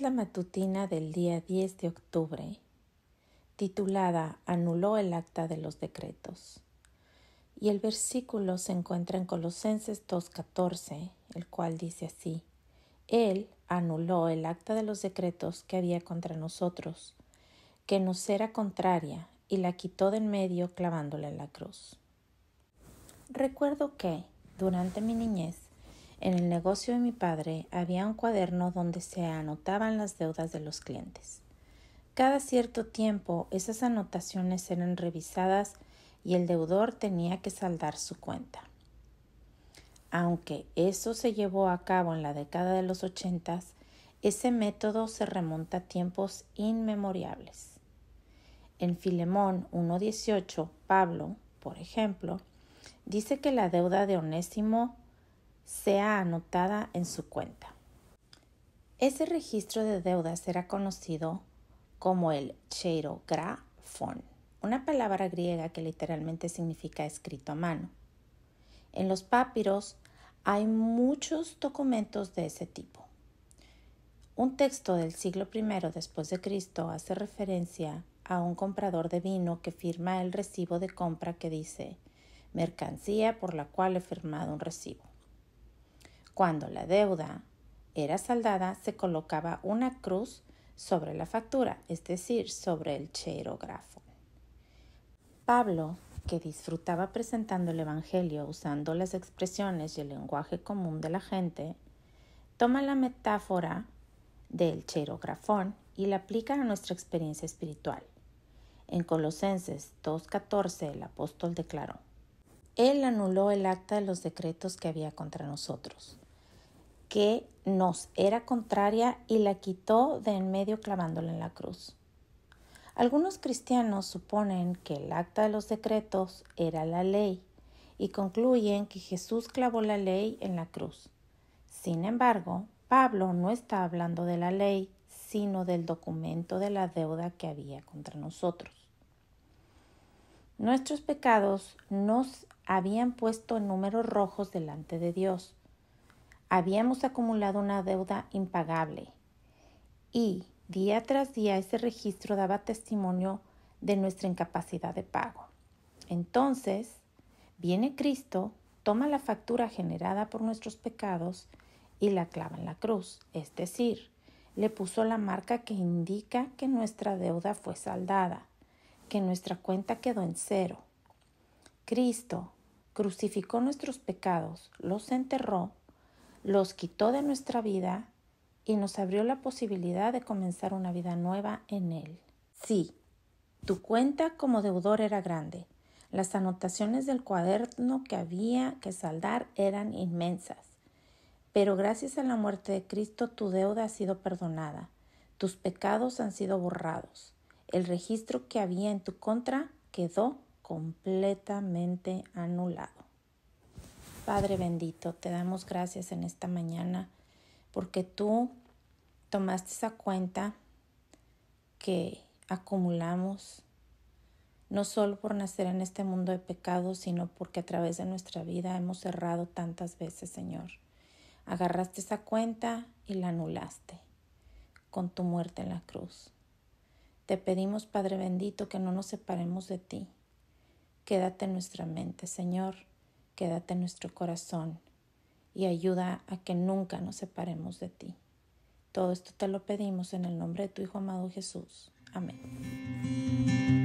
la matutina del día 10 de octubre, titulada Anuló el acta de los decretos. Y el versículo se encuentra en Colosenses 2.14, el cual dice así, Él anuló el acta de los decretos que había contra nosotros, que nos era contraria, y la quitó de en medio clavándola en la cruz. Recuerdo que, durante mi niñez, en el negocio de mi padre había un cuaderno donde se anotaban las deudas de los clientes. Cada cierto tiempo esas anotaciones eran revisadas y el deudor tenía que saldar su cuenta. Aunque eso se llevó a cabo en la década de los ochentas, ese método se remonta a tiempos inmemoriales. En Filemón 1.18, Pablo, por ejemplo, dice que la deuda de Onésimo sea anotada en su cuenta. Ese registro de deudas era conocido como el cheirografón, una palabra griega que literalmente significa escrito a mano. En los papiros hay muchos documentos de ese tipo. Un texto del siglo I después de Cristo hace referencia a un comprador de vino que firma el recibo de compra que dice mercancía por la cual he firmado un recibo. Cuando la deuda era saldada, se colocaba una cruz sobre la factura, es decir, sobre el cheirografo. Pablo, que disfrutaba presentando el Evangelio usando las expresiones y el lenguaje común de la gente, toma la metáfora del cheirografón y la aplica a nuestra experiencia espiritual. En Colosenses 2.14 el apóstol declaró, Él anuló el acta de los decretos que había contra nosotros que nos era contraria y la quitó de en medio clavándola en la cruz. Algunos cristianos suponen que el acta de los decretos era la ley y concluyen que Jesús clavó la ley en la cruz. Sin embargo, Pablo no está hablando de la ley, sino del documento de la deuda que había contra nosotros. Nuestros pecados nos habían puesto en números rojos delante de Dios habíamos acumulado una deuda impagable y día tras día ese registro daba testimonio de nuestra incapacidad de pago. Entonces, viene Cristo, toma la factura generada por nuestros pecados y la clava en la cruz, es decir, le puso la marca que indica que nuestra deuda fue saldada, que nuestra cuenta quedó en cero. Cristo crucificó nuestros pecados, los enterró los quitó de nuestra vida y nos abrió la posibilidad de comenzar una vida nueva en Él. Sí, tu cuenta como deudor era grande. Las anotaciones del cuaderno que había que saldar eran inmensas. Pero gracias a la muerte de Cristo tu deuda ha sido perdonada, tus pecados han sido borrados. El registro que había en tu contra quedó completamente anulado. Padre bendito, te damos gracias en esta mañana porque tú tomaste esa cuenta que acumulamos, no solo por nacer en este mundo de pecado, sino porque a través de nuestra vida hemos errado tantas veces, Señor. Agarraste esa cuenta y la anulaste con tu muerte en la cruz. Te pedimos, Padre bendito, que no nos separemos de ti. Quédate en nuestra mente, Señor quédate en nuestro corazón y ayuda a que nunca nos separemos de ti. Todo esto te lo pedimos en el nombre de tu Hijo amado Jesús. Amén.